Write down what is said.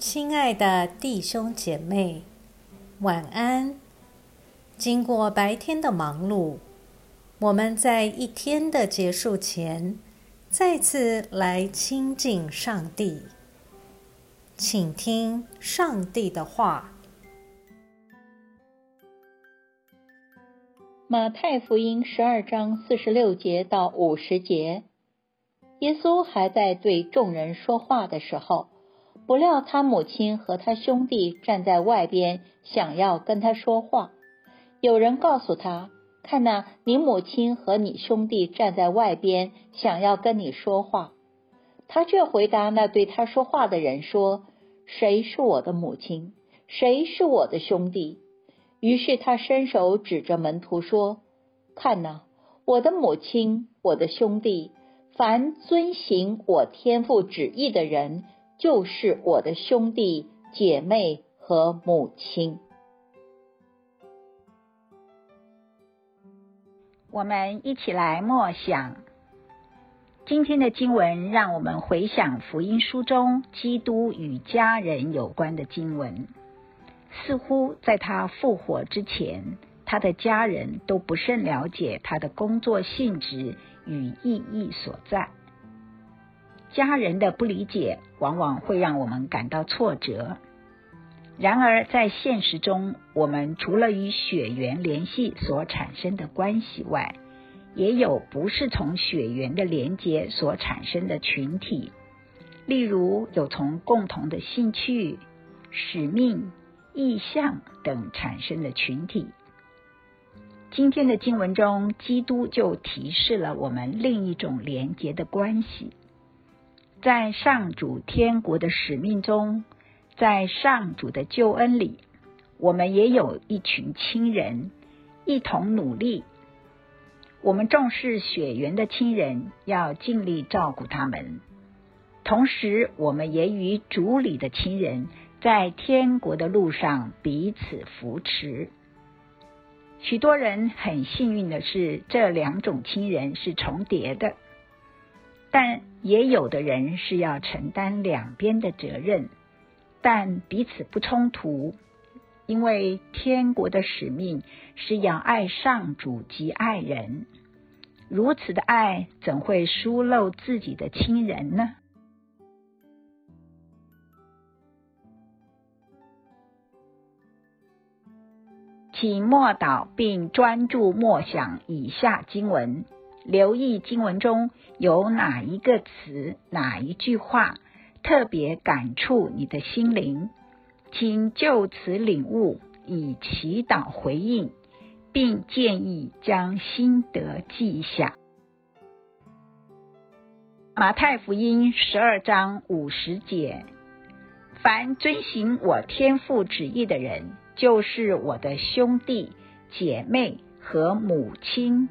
亲爱的弟兄姐妹，晚安。经过白天的忙碌，我们在一天的结束前，再次来亲近上帝，请听上帝的话。马太福音十二章四十六节到五十节，耶稣还在对众人说话的时候，不料他母亲和他兄弟站在外边，想要跟他说话。有人告诉他：“看呐，你母亲和你兄弟站在外边，想要跟你说话。”他却回答那对他说话的人说：“谁是我的母亲？谁是我的兄弟？”于是他伸手指着门徒说：“看呐，我的母亲，我的兄弟，凡遵行我天父旨意的人，就是我的兄弟姐妹和母亲。”我们一起来默想今天的经文，让我们回想福音书中基督与家人有关的经文。似乎在他复活之前，他的家人都不甚了解他的工作性质与意义所在。家人的不理解，往往会让我们感到挫折。然而，在现实中，我们除了与血缘联系所产生的关系外，也有不是从血缘的连结所产生的群体，例如有从共同的兴趣、使命。意向等产生的群体。今天的经文中，基督就提示了我们另一种连结的关系。在上主天国的使命中，在上主的救恩里，我们也有一群亲人一同努力。我们重视血缘的亲人，要尽力照顾他们；同时，我们也与主里的亲人。在天国的路上彼此扶持。许多人很幸运的是，这两种亲人是重叠的，但也有的人是要承担两边的责任，但彼此不冲突，因为天国的使命是要爱上主及爱人。如此的爱，怎会疏漏自己的亲人呢？请默祷并专注默想以下经文，留意经文中有哪一个词、哪一句话特别感触你的心灵，请就此领悟，以祈祷回应，并建议将心得记下。马太福音十二章五十节：凡遵行我天父旨意的人。就是我的兄弟姐妹和母亲。